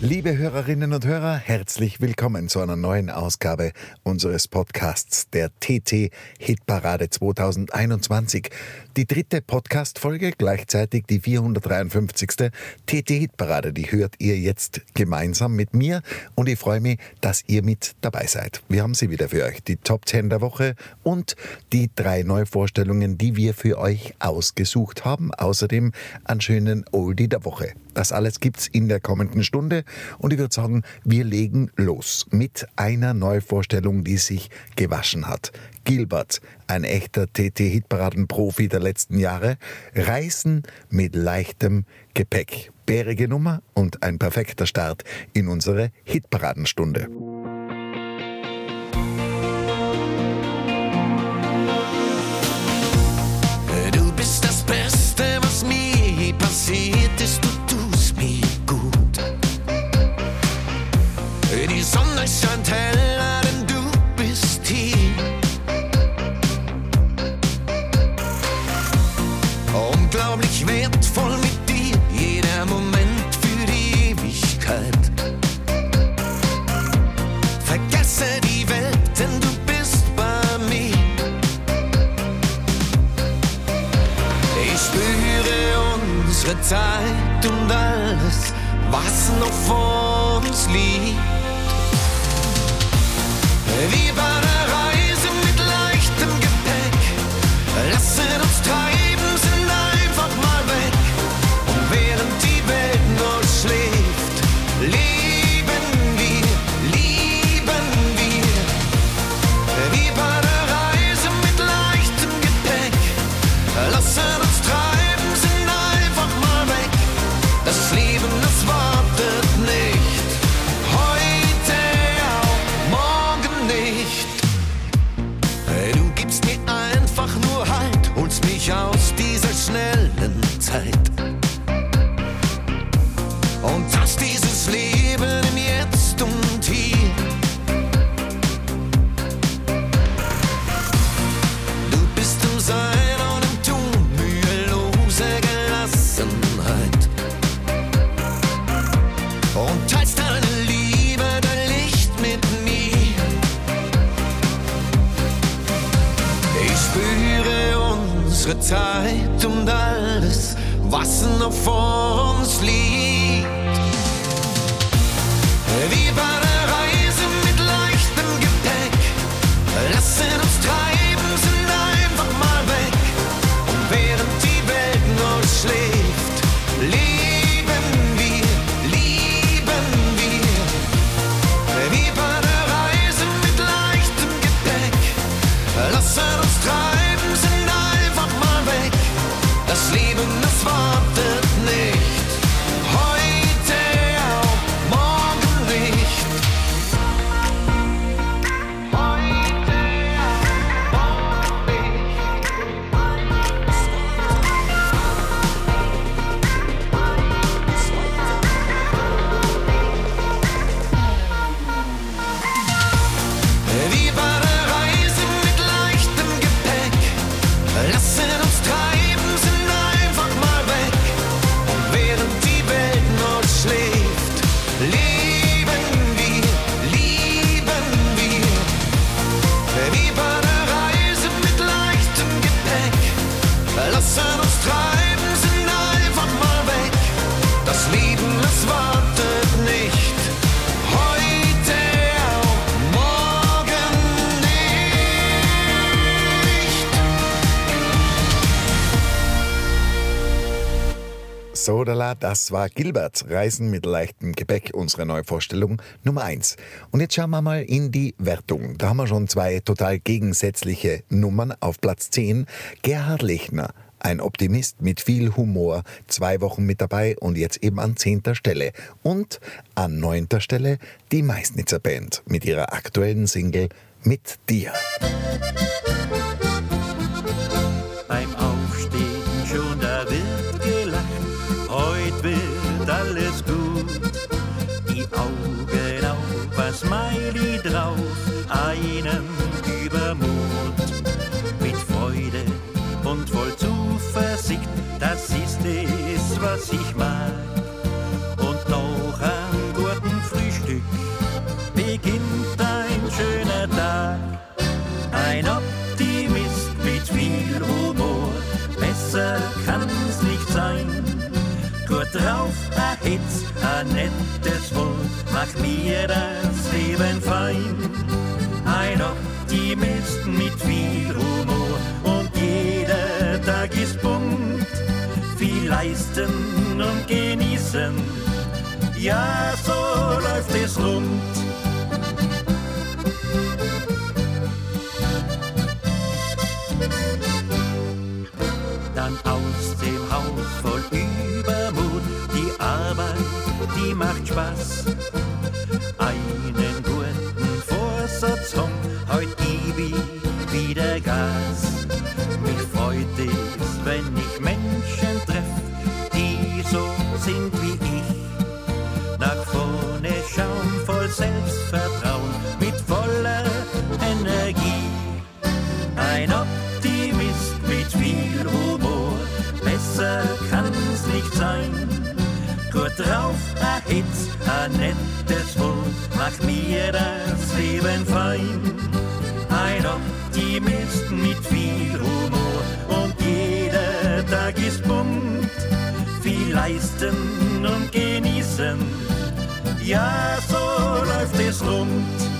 Liebe Hörerinnen und Hörer, herzlich willkommen zu einer neuen Ausgabe unseres Podcasts der TT Hitparade 2021. Die dritte Podcast-Folge, gleichzeitig die 453. TT Hitparade, die hört ihr jetzt gemeinsam mit mir und ich freue mich, dass ihr mit dabei seid. Wir haben sie wieder für euch, die Top 10 der Woche und die drei Neuvorstellungen, die wir für euch ausgesucht haben. Außerdem einen schönen Oldie der Woche. Das alles gibt's in der kommenden Stunde und ich würde sagen, wir legen los mit einer Neuvorstellung, die sich gewaschen hat. Gilbert, ein echter TT-Hitparaden-Profi der letzten Jahre, Reisen mit leichtem Gepäck. Bärige Nummer und ein perfekter Start in unsere Hitparadenstunde. Wertvoll mit dir, jeder Moment für die Ewigkeit. Vergesse die Welt, denn du bist bei mir. Ich spüre unsere Zeit und alles, was noch vor das war Gilbert. Reisen mit leichtem Gepäck, unsere Neuvorstellung Nummer 1. Und jetzt schauen wir mal in die Wertung. Da haben wir schon zwei total gegensätzliche Nummern auf Platz 10. Gerhard Lechner, Ein Optimist mit viel Humor, zwei Wochen mit dabei und jetzt eben an zehnter Stelle. Und an neunter Stelle die Meißnitzer Band mit ihrer aktuellen Single Mit dir. Beim Smiley drauf, einen Übermut. Mit Freude und voll Zuversicht, das ist es, was ich mag. Und noch am guten Frühstück beginnt ein schöner Tag. Ein Optimist mit viel Humor, besser kann's nicht sein. Gut drauf, ein Hitz, ein nettes Wort, macht mir das Leben fein. Ein Optimist mit viel Humor und jeder Tag ist bunt. Viel leisten und genießen, ja, so läuft es rund. dann aus dem Haus voll Übermut. Die Arbeit, die macht Spaß. Vorsatz haben, heut gib ich wieder Gas. Mich freut es, wenn ich Menschen treff, die so sind wie ich. Nach vorne schauen, voll Selbstvertrauen, mit voller Energie. Ein Optimist mit viel Humor, besser kann's nicht sein. Gut drauf, ein Hitz, ein nettes Wort, macht mir das Leben fein. Ein Optimist mit viel Humor und jeder Tag ist bunt. Viel leisten und genießen, ja, so läuft es rund.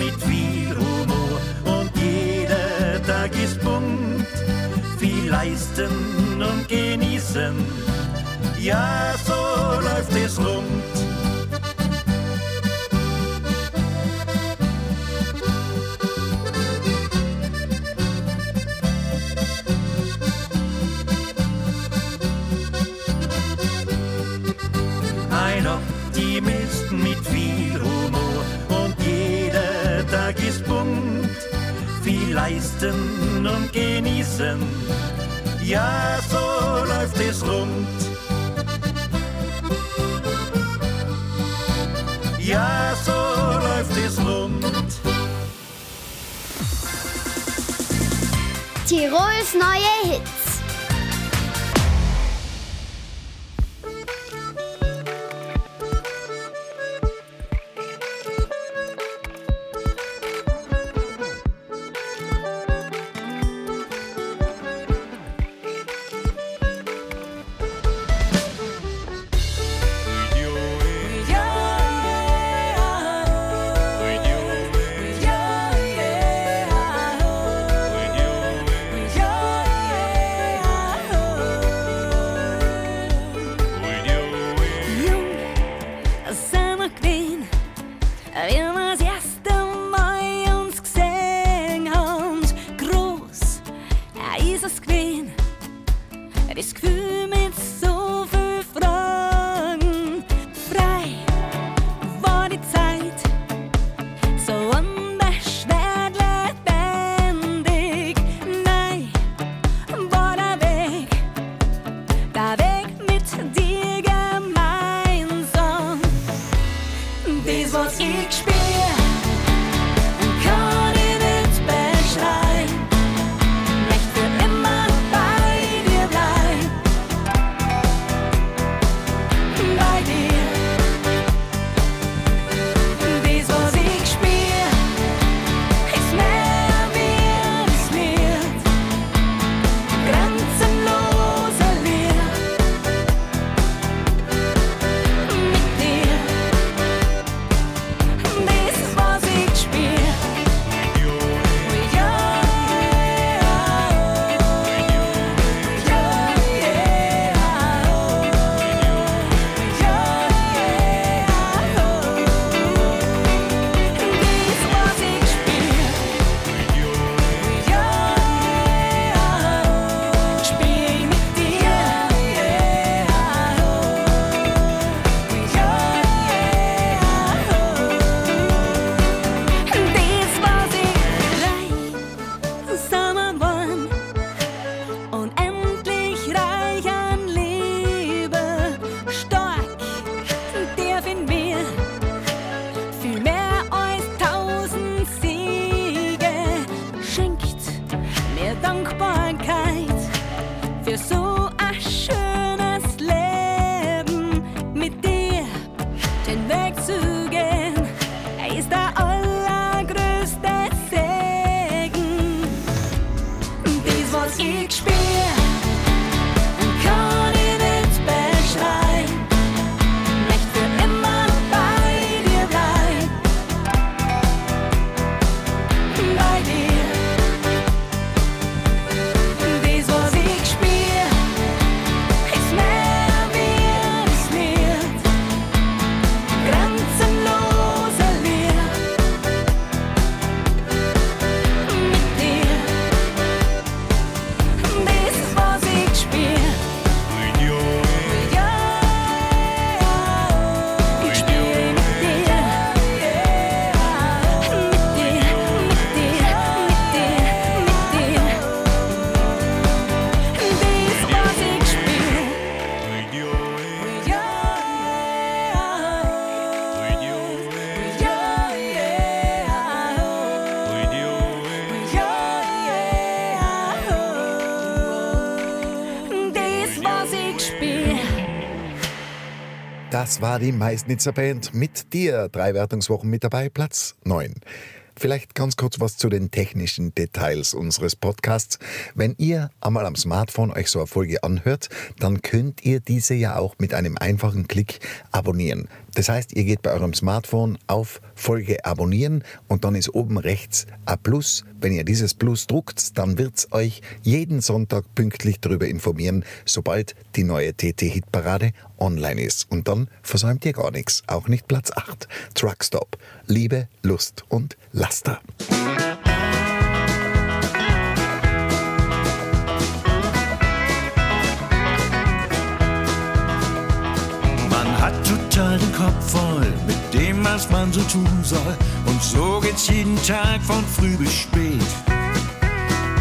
Mit viel Humor und jeder Tag ist bunt. Viel leisten und genießen, ja, so läuft es rund. Leisten und genießen, ja, so läuft es rund. Ja, so läuft es rund. Tirols neue Hits. War die Meißnitzer Band mit dir. Drei Wertungswochen mit dabei, Platz 9. Vielleicht ganz kurz was zu den technischen Details unseres Podcasts. Wenn ihr einmal am Smartphone euch so eine Folge anhört, dann könnt ihr diese ja auch mit einem einfachen Klick abonnieren. Das heißt, ihr geht bei eurem Smartphone auf Folge abonnieren und dann ist oben rechts ein Plus. Wenn ihr dieses Plus druckt, dann wird's euch jeden Sonntag pünktlich darüber informieren, sobald die neue TT-Hitparade online ist. Und dann versäumt ihr gar nichts, auch nicht Platz 8. Truckstop. Liebe, Lust und Laster. Total den Kopf voll mit dem, was man so tun soll. Und so geht's jeden Tag von früh bis spät.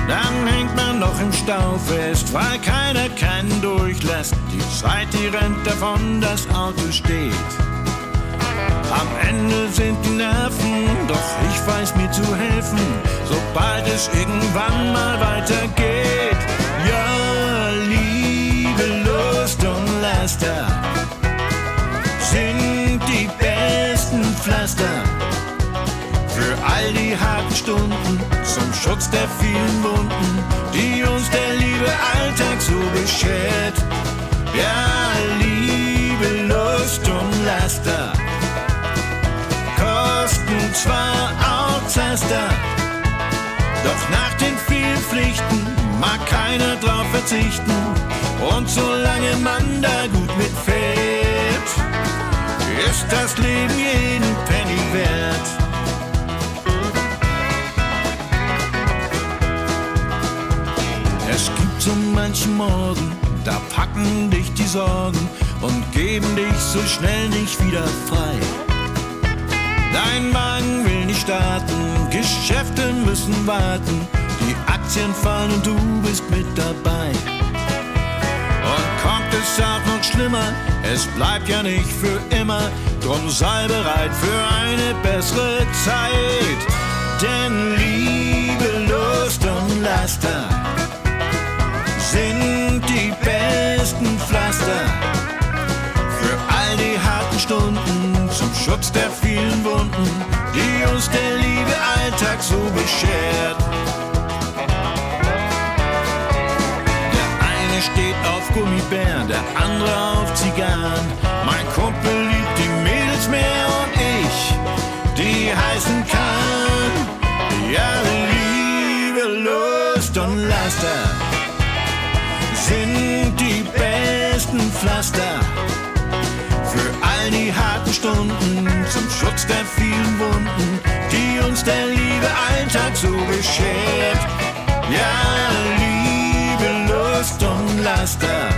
Dann hängt man noch im Stau fest, weil keiner keinen durchlässt. Die Zeit, die rennt davon, das Auto steht. Am Ende sind die Nerven, doch ich weiß mir zu helfen, sobald es irgendwann mal weitergeht. Harten Stunden zum Schutz der vielen Wunden, die uns der liebe Alltag so beschert. Ja, Liebe, Lust und Laster kosten zwar auch Zaster, doch nach den vielen Pflichten mag keiner drauf verzichten. Und solange man da gut mitfährt, ist das Leben jeden Penny wert. Es gibt so manchen Morgen, da packen dich die Sorgen und geben dich so schnell nicht wieder frei. Dein Wagen will nicht starten, Geschäfte müssen warten, die Aktien fallen und du bist mit dabei. Und kommt es auch noch schlimmer, es bleibt ja nicht für immer, drum sei bereit für eine bessere Zeit. Denn Liebe, Lust und Laster besten Pflaster für all die harten Stunden zum Schutz der vielen Wunden, die uns der liebe Alltag so beschert. Der eine steht auf Gummibären, der andere auf Zigarren. Pflaster für all die harten Stunden zum Schutz der vielen Wunden, die uns der liebe Alltag so beschert. Ja, Liebe, Lust und Laster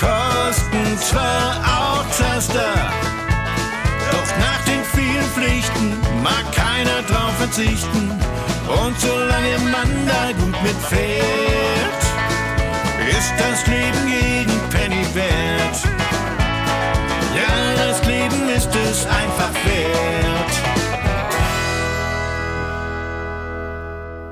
kosten zwar auch Zaster, doch nach den vielen Pflichten mag keiner drauf verzichten. Und solange man da gut mitfährt, ist das Leben jeden Penny wert. Ja, das Leben ist es einfach wert.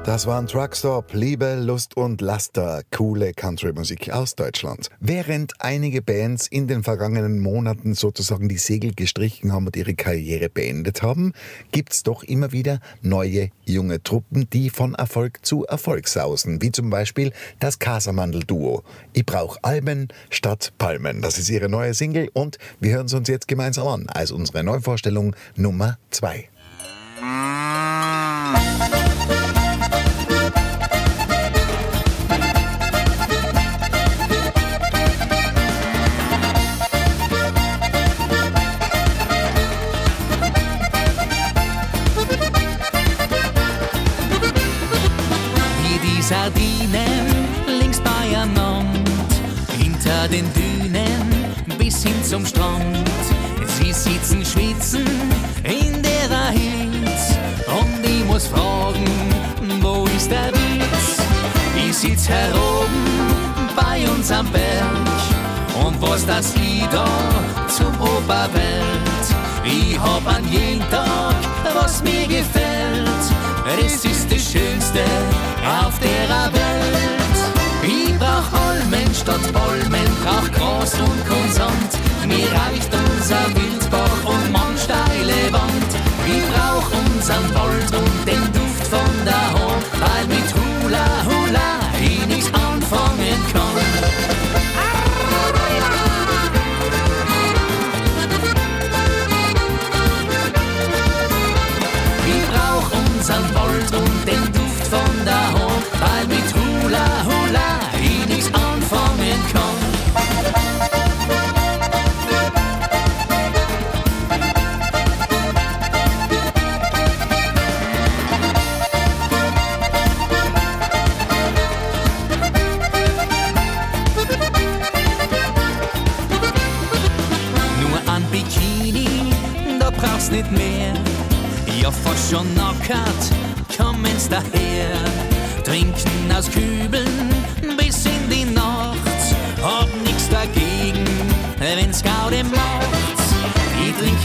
Das waren Truckstop, Liebe, Lust und Laster, coole Country-Musik aus Deutschland. Während einige Bands in den vergangenen Monaten sozusagen die Segel gestrichen haben und ihre Karriere beendet haben, gibt es doch immer wieder neue junge Truppen, die von Erfolg zu Erfolg sausen, wie zum Beispiel das Kasamandel-Duo. Ich brauch Almen statt Palmen. Das ist ihre neue Single und wir hören es uns jetzt gemeinsam an als unsere Neuvorstellung Nummer 2. zum Strand. Sie sitzen schwitzen in der Hitze und ich muss fragen, wo ist der Witz? Ich sitz heroben bei uns am Berg und was das Lied da zum Oberwelt. Ich hab an jeden Tag, was mir gefällt. Es ist das Schönste auf der Welt. Ich brauch Almen statt Palmen, brauch Gras und Konsant. Mir reicht unser Wildbach und man steile Wand. Ich brauch unseren Wald und den Duft von der Hand, weil mit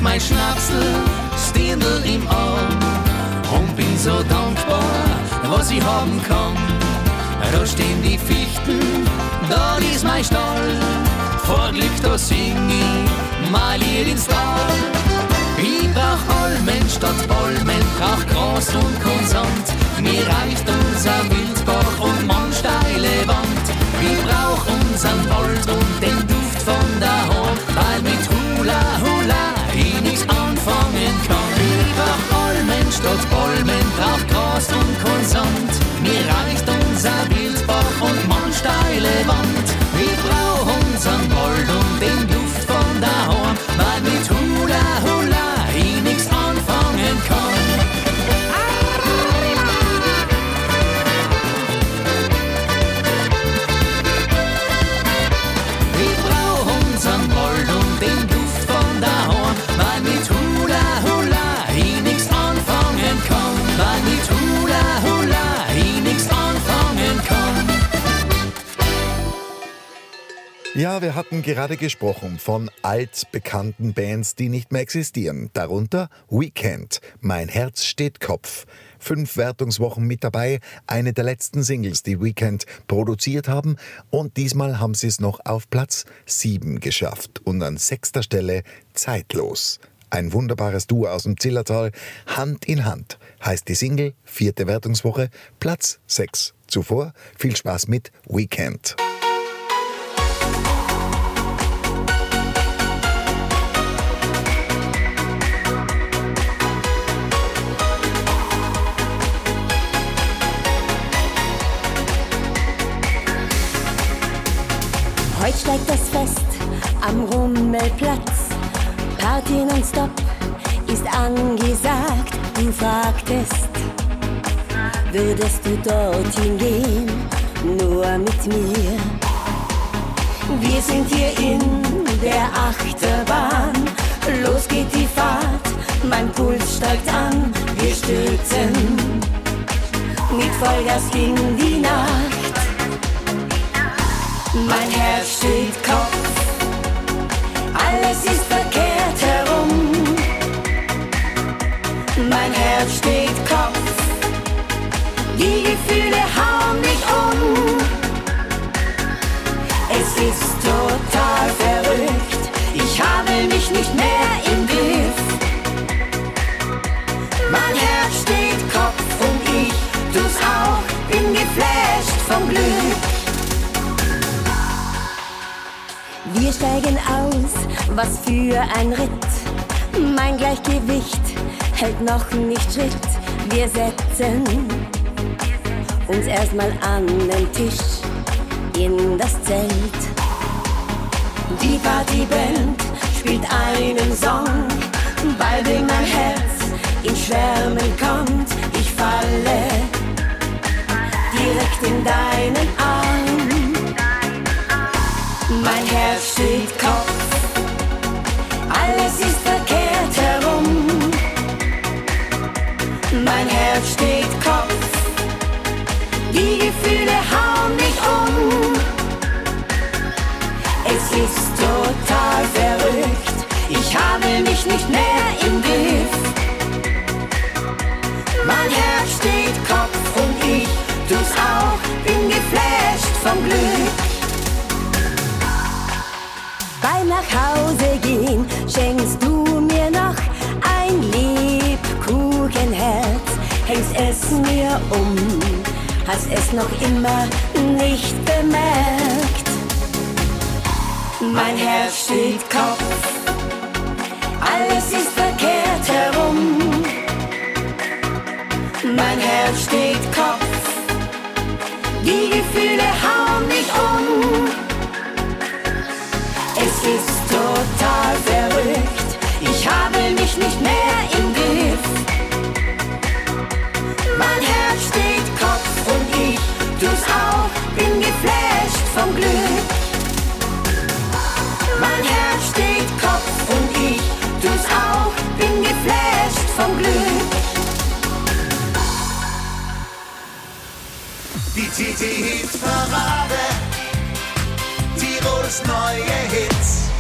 Mein Schnapsel, Stindel im Arm. Und bin so dankbar, was ich haben kann. Da stehen die Fichten, da ist mein Stall. Vor Glück, da sing ich mein Lied ins Tal. Ich brauch Almen statt Palmen, brauch Gras und Konsant. Mir reicht unser Wildbach und man steile Wand. Ich brauch unseren Wald und den Duft von der Hand, weil mit Hula Hula ich nichts anfangen kann. Brauch Almen statt Palmen, brauch Gras und Konsant. Mir reicht unser Wildbach und man steile Wand. Ich brauch Ja, wir hatten gerade gesprochen von altbekannten Bands, die nicht mehr existieren. Darunter Weekend, Mein Herz steht Kopf. Fünf Wertungswochen mit dabei, eine der letzten Singles, die Weekend produziert haben. Und diesmal haben sie es noch auf Platz sieben geschafft. Und an sechster Stelle Zeitlos. Ein wunderbares Duo aus dem Zillertal, Hand in Hand, heißt die Single, vierte Wertungswoche, Platz sechs. Zuvor viel Spaß mit Weekend. Steigt das Fest am Rummelplatz. Party nonstop ist angesagt. Du fragtest, würdest du dorthin gehen? Nur mit mir. Wir sind hier in der Achterbahn. Los geht die Fahrt, mein Puls steigt an. Wir stürzen mit Vollgas in die Nacht. Mein Herz steht Kopf, alles ist verkehrt herum. Mein Herz steht Kopf, die Gefühle hauen mich um. Es ist total verrückt, ich habe mich nicht mehr im Griff. Mein Herz steht Kopf und ich tu's auch, bin geflasht vom Glück. Wir steigen aus, was für ein Ritt. Mein Gleichgewicht hält noch nicht Schritt. Wir setzen uns erstmal an den Tisch in das Zelt. Die Partyband spielt einen Song, bald in mein Herz in Schwärmen kommt. Ich falle direkt in deinen Arm. Steht Kopf, alles ist verkehrt herum. Mein Herz steht Kopf, die Gefühle hauen mich um. Es ist total verrückt, ich habe mich nicht mehr Beim Nachhause gehen schenkst du mir noch ein Lebkuchenherz, hängst es mir um, hast es noch immer nicht bemerkt. Mein Herz steht Kopf, alles ist verkehrt herum. Mein Herz steht Kopf, die Gefühle hauen mich um. Total verrückt, ich habe mich nicht mehr im Griff. Mein Herz steht Kopf und ich tu's auch, bin geflasht vom Glück. Mein Herz steht Kopf und ich tu's auch, bin geflasht vom Glück. Die TT-Hit-Parade. Tirols neue Hits.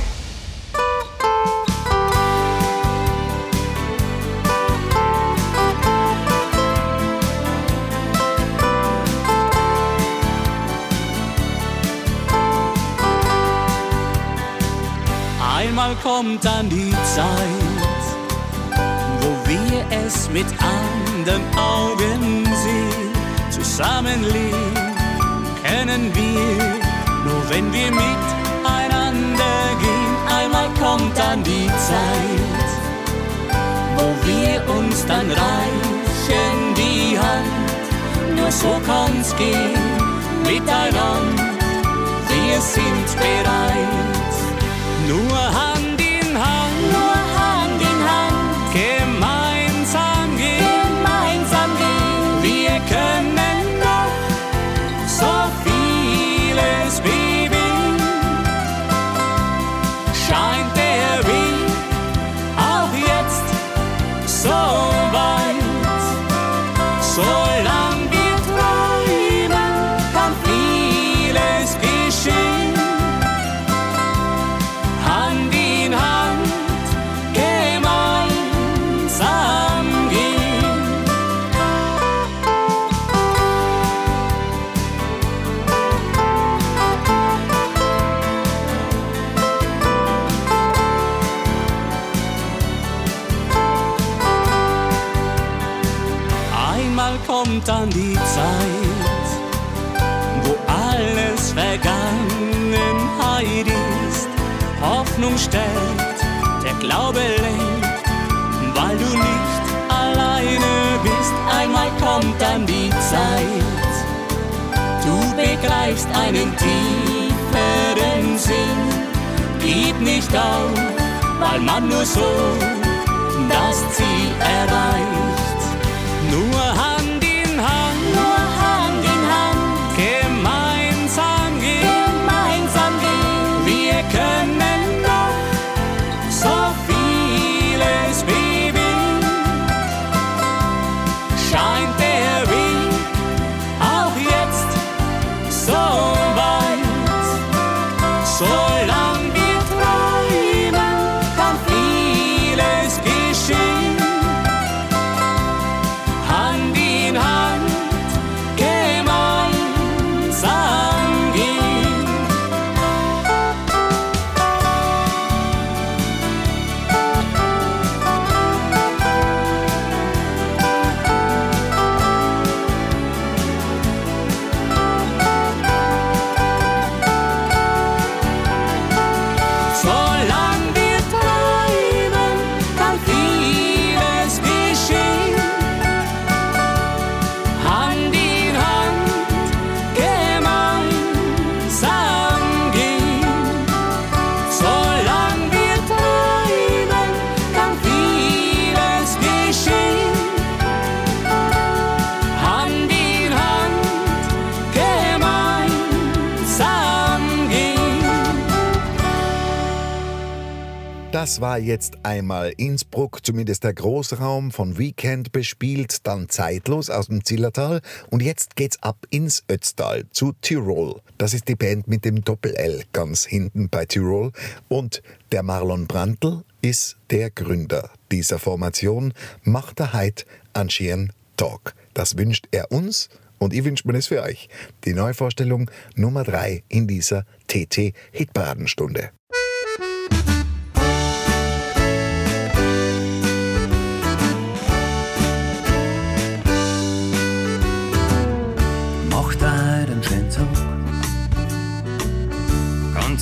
Kommt dann die Zeit, wo wir es mit anderen Augen sehen. Zusammenleben können wir, nur wenn wir miteinander gehen. Einmal kommt dann die Zeit, wo wir uns dann reichen die Hand. Nur so kann's gehen, miteinander, wir sind bereit. Nur Hoffnung stärkt, der Glaube lenkt, weil du nicht alleine bist. Einmal kommt dann die Zeit, du begreifst einen tieferen Sinn. Gib nicht auf, weil man nur so das Ziel erreicht. Nur Das war jetzt einmal Innsbruck, zumindest der Großraum von Weekend bespielt, dann zeitlos aus dem Zillertal und jetzt geht's ab ins Ötztal zu Tirol. Das ist die Band mit dem Doppel-L ganz hinten bei Tirol und der Marlon Brandl ist der Gründer dieser Formation, macht er einen schönen Talk. Das wünscht er uns und ich wünsche mir das für euch. Die Neuvorstellung Nummer drei in dieser TT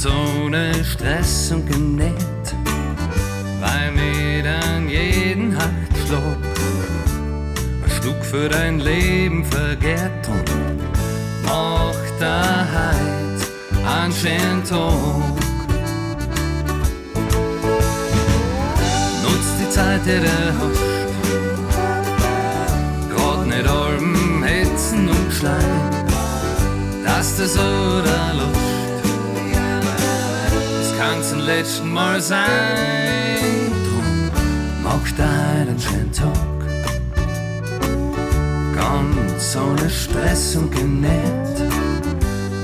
Ganz ohne Stress und genäht, weil mir dann jeden Herzschlag ein Stück für dein Leben vergehrt und macht da heut einen schönen Tag. Nutzt die Zeit, die du hast, grad nicht allem Hetzen und Schleim, dass du so da lust. Letzten Mal sein, drum mach deinen schönen Tag. Ganz ohne Stress und genäht,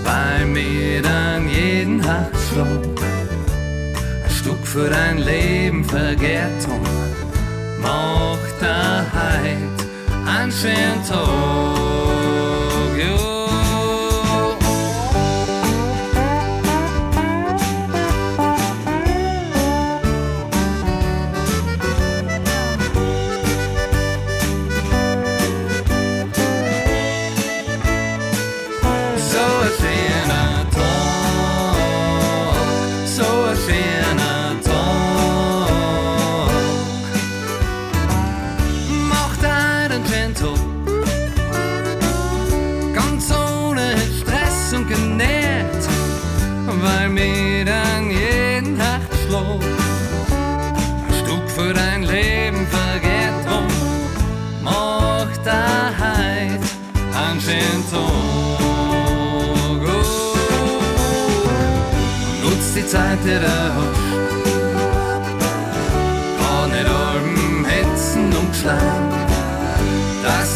bei mir dann jeden Herzschlag ein Stück für dein Leben vergehrt drum mach da heut einen schönen Tag.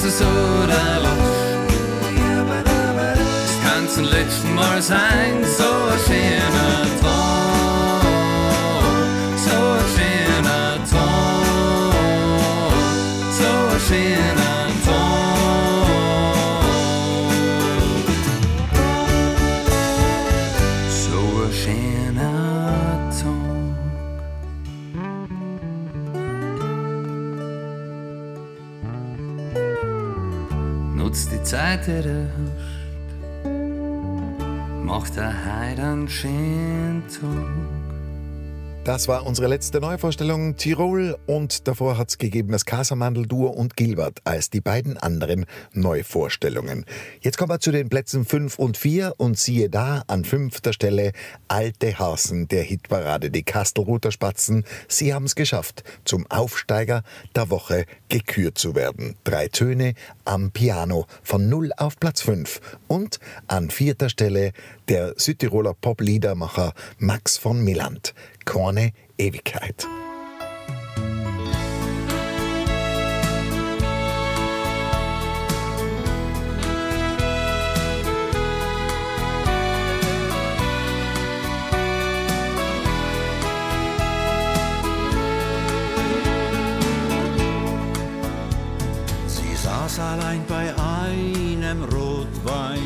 So da lachst. Das kann's zum letzten Mal sein, so ein schöner Zeit, die du hast. Mach der Heide einen schönen Tag. Das war unsere letzte Neuvorstellung Tirol und davor hat's gegeben das Casamandel-Duo und Gilbert als die beiden anderen Neuvorstellungen. Jetzt kommen wir zu den Plätzen 5 und 4 und siehe da an fünfter Stelle Alte Hasen der Hitparade, die Kastelruther Spatzen. Sie haben's geschafft, zum Aufsteiger der Woche gekürt zu werden. Drei Töne am Piano von 0 auf Platz 5 und an vierter Stelle der Südtiroler Pop-Liedermacher Max von Milland. Korne Ewigkeit. Sie saß allein bei einem Rotwein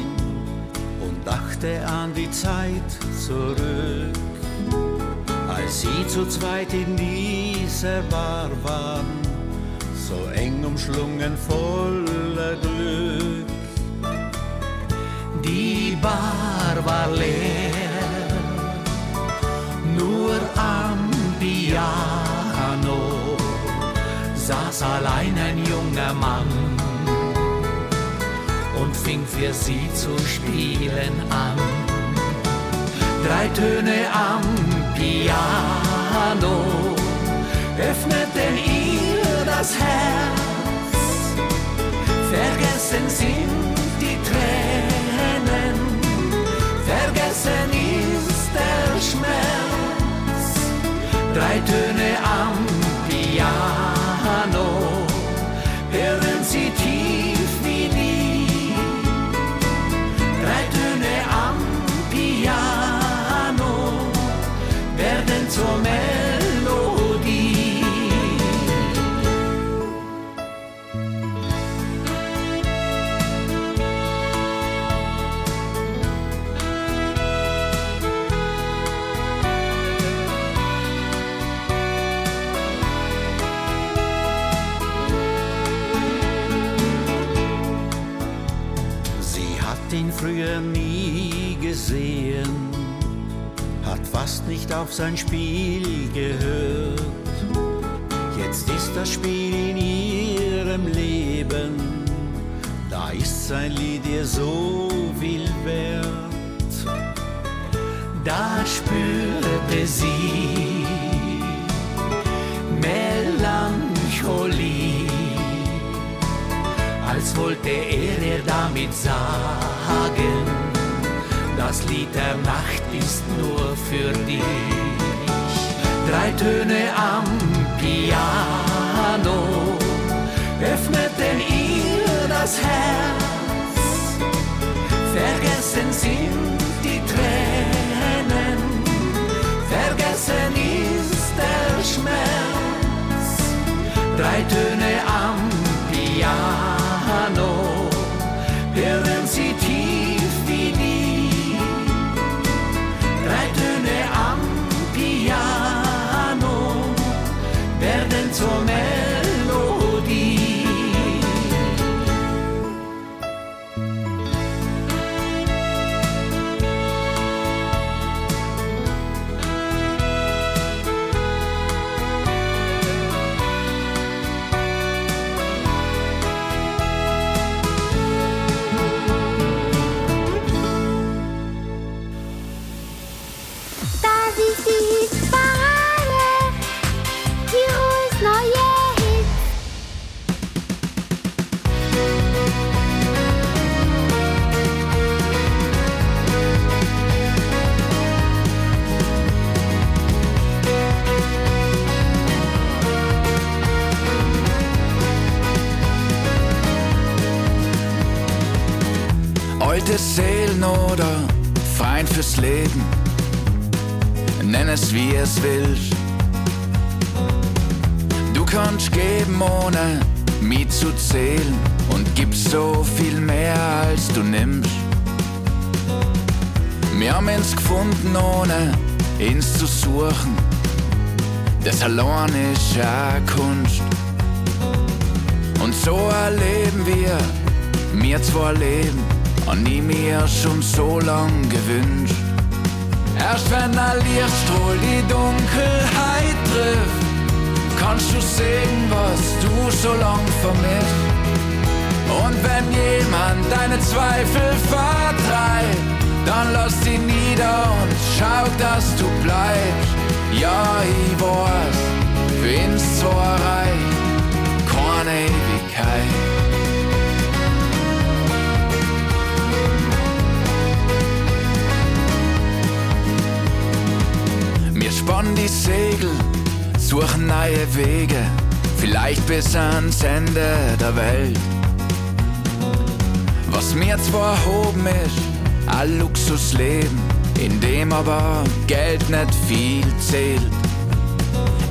und dachte an die Zeit zurück, als sie zu zweit in dieser Bar waren, so eng umschlungen voller Glück. Die Bar war leer, nur am Piano saß allein ein junger Mann und fing für sie zu spielen an. Drei Töne am Piano öffneten ihr das Herz. Vergessen sind die Tränen, vergessen ist der Schmerz. Drei Töne nicht auf sein Spiel gehört. Jetzt ist das Spiel in ihrem Leben, da ist sein Lied ihr so viel wert. Da spürte sie Melancholie als wollte er ihr damit sagen, das Lied der Nacht ist nur für dich. Drei Töne am Piano öffneten ihr das Herz. Vergessen sind die Tränen, vergessen ist der Schmerz. Drei Töne am fürs Leben, nenn es wie es willst. Du kannst geben ohne mich zu zählen und gibst so viel mehr als du nimmst. Wir haben uns gefunden ohne ins zu suchen, das allein ist ja Kunst. Und so erleben wir, mir zwei Leben, und nie mir schon so lang gewünscht. Erst wenn ein Lichtstrahl die Dunkelheit trifft, kannst du sehen, was du so lang vermisst. Und wenn jemand deine Zweifel vertreibt, dann lass sie nieder und schau, dass du bleibst. Ja, ich weiß, für uns zwar reicht keine Ewigkeit. Wir spannen die Segel, suchen neue Wege, vielleicht bis ans Ende der Welt. Was mir zwar hoben ist, ein Luxusleben, in dem aber Geld nicht viel zählt.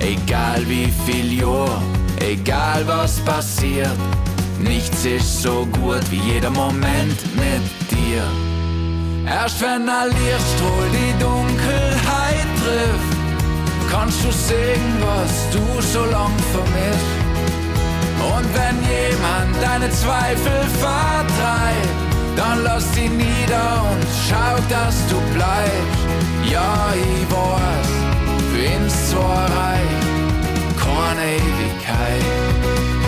Egal wie viel Jahr, egal was passiert, nichts ist so gut wie jeder Moment mit dir. Erst wenn ein Lichtstrahl die Dunkelheit trifft, kannst du sehen, was du so lang vermisst. Und wenn jemand deine Zweifel vertreibt, dann lass sie nieder und schau, dass du bleibst. Ja, ich weiß, uns zwar reicht keine Ewigkeit.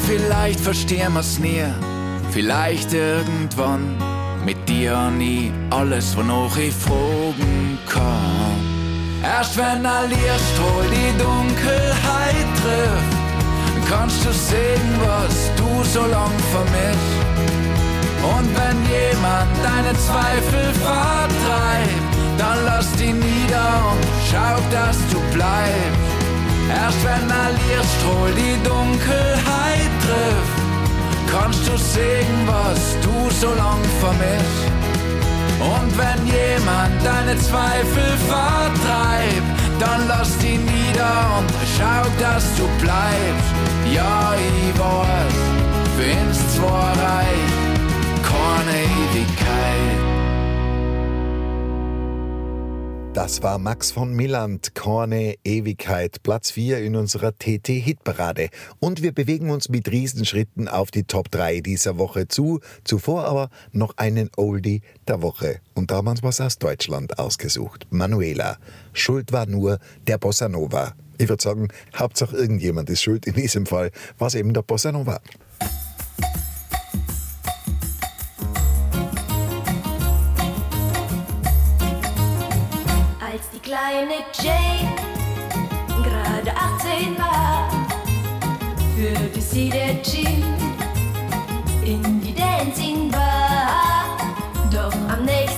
Vielleicht verstehen wir's nie, vielleicht irgendwann. Mit dir nie alles, wonach ich fragen kann. Erst wenn ein Lichtstrahl die Dunkelheit trifft, kannst du sehen, was du so lang vermisst. Und wenn jemand deine Zweifel vertreibt, dann lass die nieder und schau, dass du bleibst. Erst wenn ein Lichtstrahl die Dunkelheit trifft, kannst du sehen, was du so lang vermisst. Und wenn jemand deine Zweifel vertreibt, dann lass die nieder und schau, dass du bleibst. Ja, ich weiß, find's zwar reich, keine Ewigkeit. Das war Max von Milland, Korne Ewigkeit, Platz 4 in unserer TT-Hitparade. Und wir bewegen uns mit Riesenschritten auf die Top 3 dieser Woche zu. Zuvor aber noch einen Oldie der Woche. Und da haben wir uns was aus Deutschland ausgesucht. Manuela. Schuld war nur der Bossa Nova. Ich würde sagen, Hauptsache irgendjemand ist schuld. In diesem Fall war es eben der Bossa Nova. Kleine Jane gerade 18 war, führte sie der Jim in die Dancing Bar. Doch am nächsten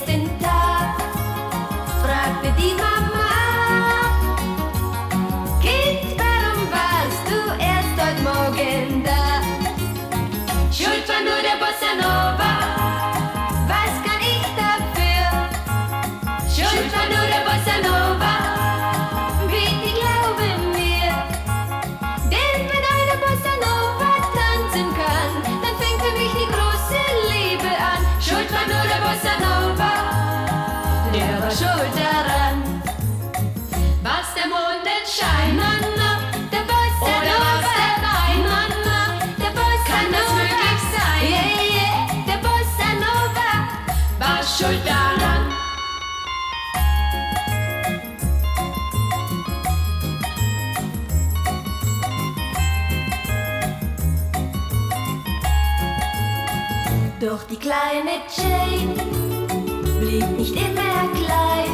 Doch die kleine Jane blieb nicht immer klein.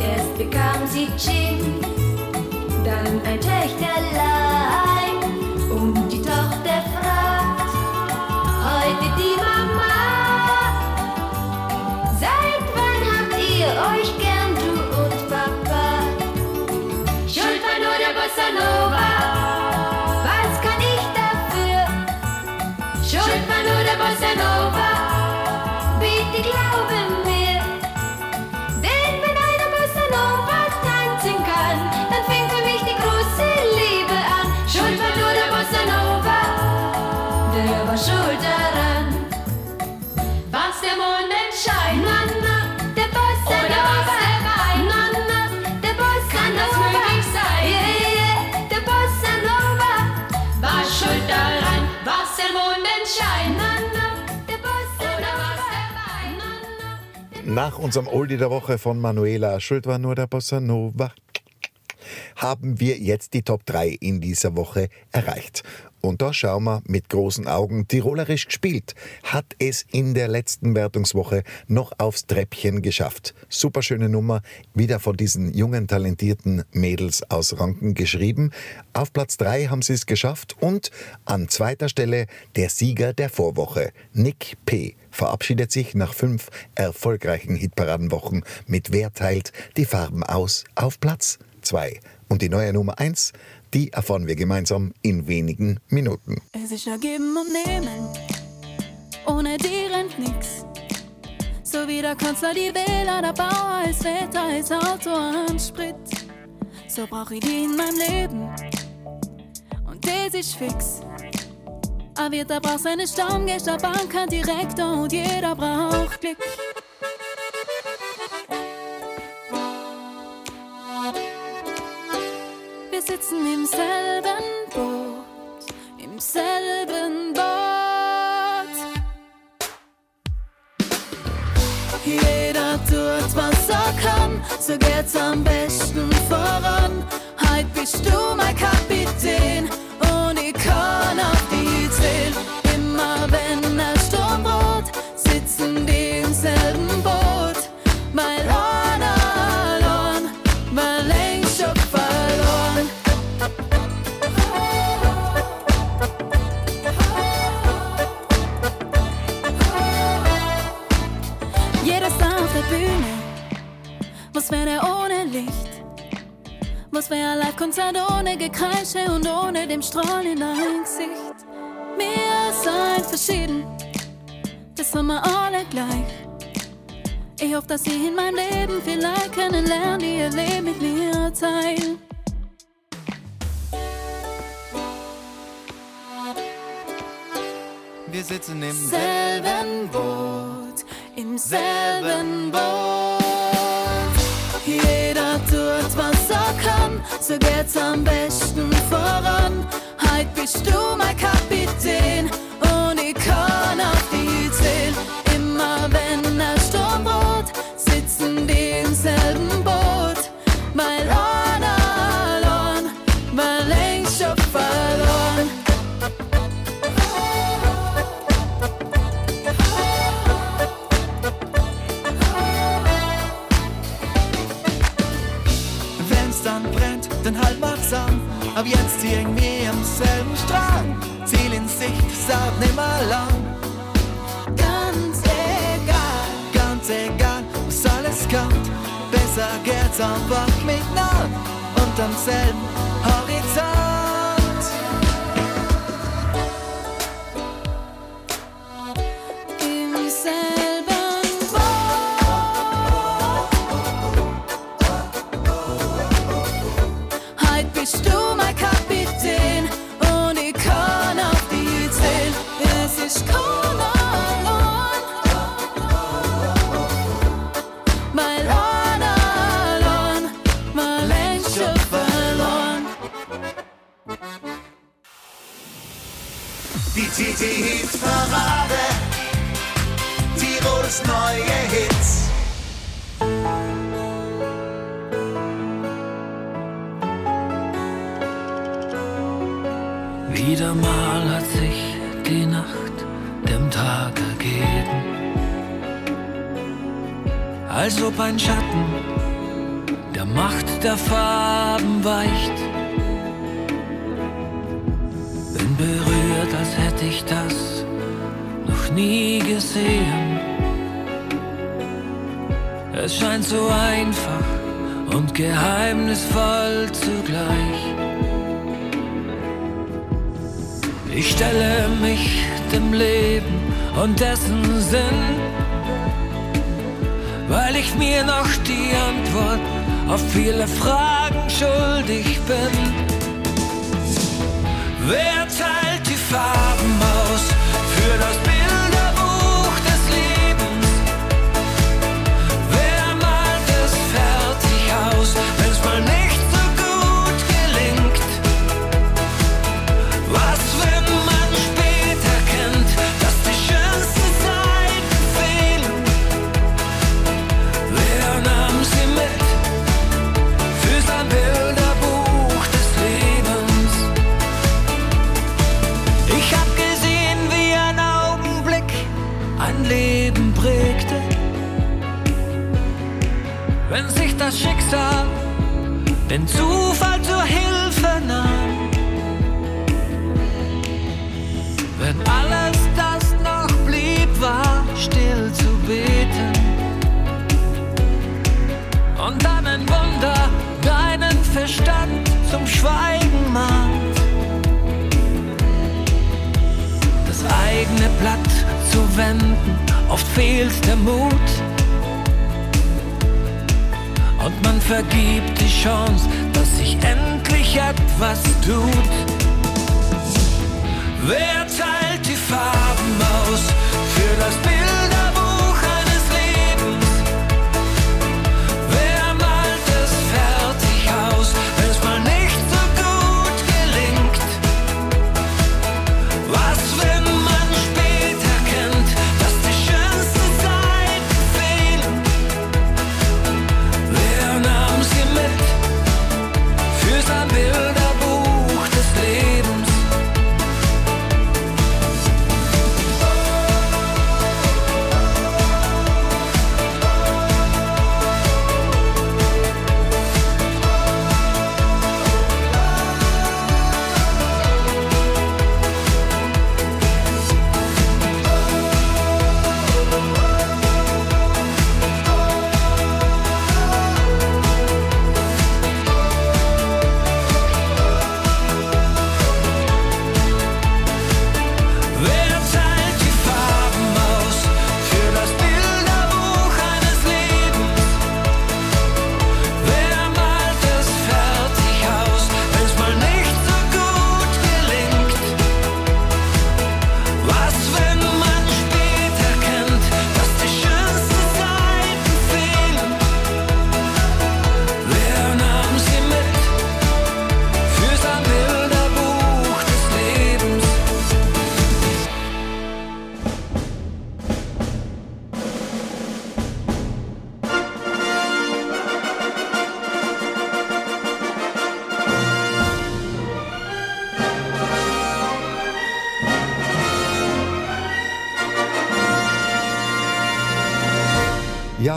Erst bekam sie Jim, dann ein Töchterlein. Und die Tochter fragt heute die Mama: Seit wann habt ihr euch gern, du und Papa? Schuld war nur der Bossa Nova. War nur der Nach unserem Oldie der Woche von Manuela, Schuld war nur der Bossa Nova, haben wir jetzt die Top 3 in dieser Woche erreicht. Und da schauen wir mit großen Augen, tirolerisch gespielt, hat es in der letzten Wertungswoche noch aufs Treppchen geschafft. Superschöne Nummer, wieder von diesen jungen, talentierten Mädels aus Ranken geschrieben. Auf Platz 3 haben sie es geschafft und an zweiter Stelle der Sieger der Vorwoche, Nick P verabschiedet sich nach fünf erfolgreichen Hitparadenwochen mit Wer teilt die Farben aus auf Platz 2. Und die neue Nummer 1, die erfahren wir gemeinsam in wenigen Minuten. Es ist ja geben und nehmen, ohne die rennt nix. So wie der Kanzler die Wähler, der Bauer als Väter, als Auto an Sprit. So brauch ich die in meinem Leben und das ist fix. Aber jeder braucht seine Stammgäste, Bank, ein Direktor und jeder braucht Glück. Sitzen im selben Boot, im selben Boot. Jeder tut, was er kann, so geht's am besten voran. Heut bist du mein Kapitän Gekreische und ohne dem Strahl in ein Gesicht. Wir sind verschieden, das sind wir alle gleich. Ich hoffe, dass sie in meinem Leben vielleicht kennenlernen, die ihr Leben mit mir teilen. Wir sitzen im selben Boot, im selben Boot. Yeah so geht's am besten voran. Heute bist du mein Kapitän und ich kann auf dich zählen. Ab jetzt hängen wir am selben Strang. Ziel in Sicht, saut nimmer lang. Ganz egal, ganz egal, was alles kommt. Besser geht's einfach mit Not und am selben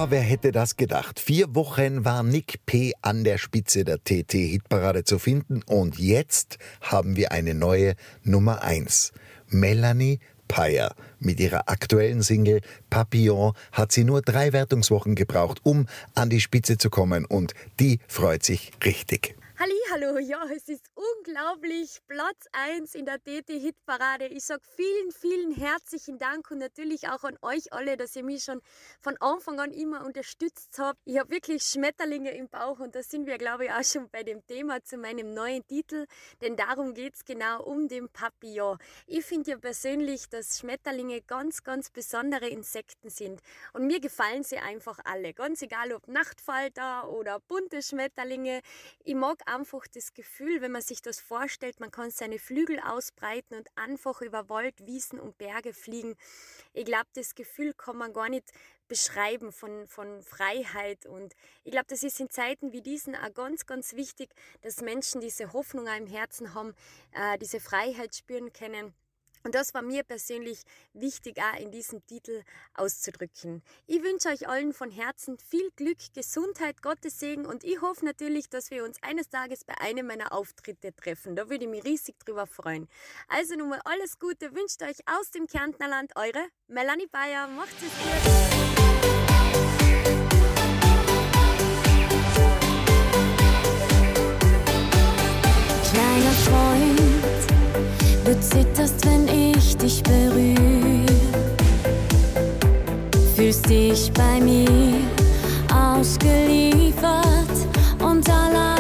Wer hätte das gedacht? Vier Wochen war Nick P. an der Spitze der TT-Hitparade zu finden und jetzt haben wir eine neue Nummer 1. Melanie Payer. Mit ihrer aktuellen Single Papillon hat sie nur drei Wertungswochen gebraucht, um an die Spitze zu kommen und die freut sich richtig. Halli, hallo, ja, es ist unglaublich. Platz 1 in der DT-Hitparade. Ich sage vielen, vielen herzlichen Dank und natürlich auch an euch alle, dass ihr mich schon von Anfang an immer unterstützt habt. Ich habe wirklich Schmetterlinge im Bauch und da sind wir, glaube ich, auch schon bei dem Thema zu meinem neuen Titel, denn darum geht es genau um den Papillon. Ich finde ja persönlich, dass Schmetterlinge ganz, ganz besondere Insekten sind und mir gefallen sie einfach alle, ganz egal ob Nachtfalter oder bunte Schmetterlinge. Ich mag einfach das Gefühl, wenn man sich das vorstellt, man kann seine Flügel ausbreiten und einfach über Wald, Wiesen und Berge fliegen. Ich glaube, das Gefühl kann man gar nicht beschreiben von, von Freiheit. Und ich glaube, das ist in Zeiten wie diesen auch ganz, ganz wichtig, dass Menschen diese Hoffnung auch im Herzen haben, äh, diese Freiheit spüren können. Und das war mir persönlich wichtig, auch in diesem Titel auszudrücken. Ich wünsche euch allen von Herzen viel Glück, Gesundheit, Gottes Segen und ich hoffe natürlich, dass wir uns eines Tages bei einem meiner Auftritte treffen. Da würde ich mich riesig drüber freuen. Also nun mal alles Gute, wünscht euch aus dem Kärntnerland eure Melanie Bayer. Macht es gut. Zitterst, wenn ich dich berühre. Fühlst dich bei mir ausgeliefert und allein.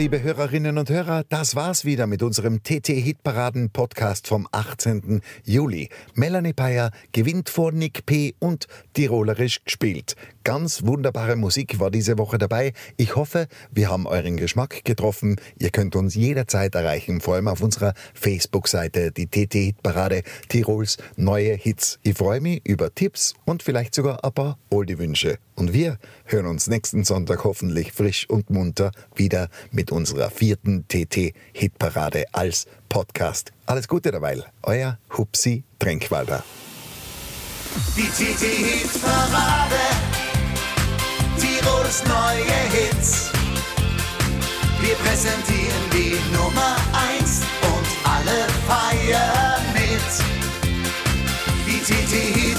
Liebe Hörerinnen und Hörer, das war's wieder mit unserem TT-Hitparaden-Podcast vom 18. Juli. Melanie Payer gewinnt vor Nick P. und tirolerisch gespielt. Ganz wunderbare Musik war diese Woche dabei. Ich hoffe, wir haben euren Geschmack getroffen. Ihr könnt uns jederzeit erreichen, vor allem auf unserer Facebook-Seite, die TT-Hitparade Tirols neue Hits. Ich freue mich über Tipps und vielleicht sogar ein paar Oldie-Wünsche. Und wir hören uns nächsten Sonntag hoffentlich frisch und munter wieder mit mit unserer vierten TT-Hitparade als Podcast. Alles Gute dabei, euer Hupsi Tränkwalder. Die TT-Hitparade, Tirols neue Hits. Wir präsentieren die Nummer 1 und alle feiern mit. Die TT-Hitparade.